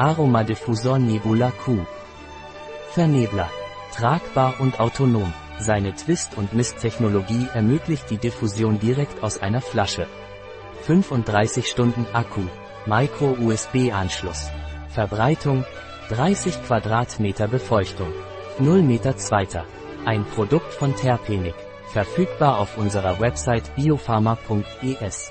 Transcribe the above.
Aromadiffusor Nebula Q. Vernebler. Tragbar und autonom. Seine Twist- und Mist-Technologie ermöglicht die Diffusion direkt aus einer Flasche. 35 Stunden Akku. Micro-USB-Anschluss. Verbreitung 30 Quadratmeter Befeuchtung. 0 Meter Zweiter. Ein Produkt von Terpenik. Verfügbar auf unserer Website biopharma.es.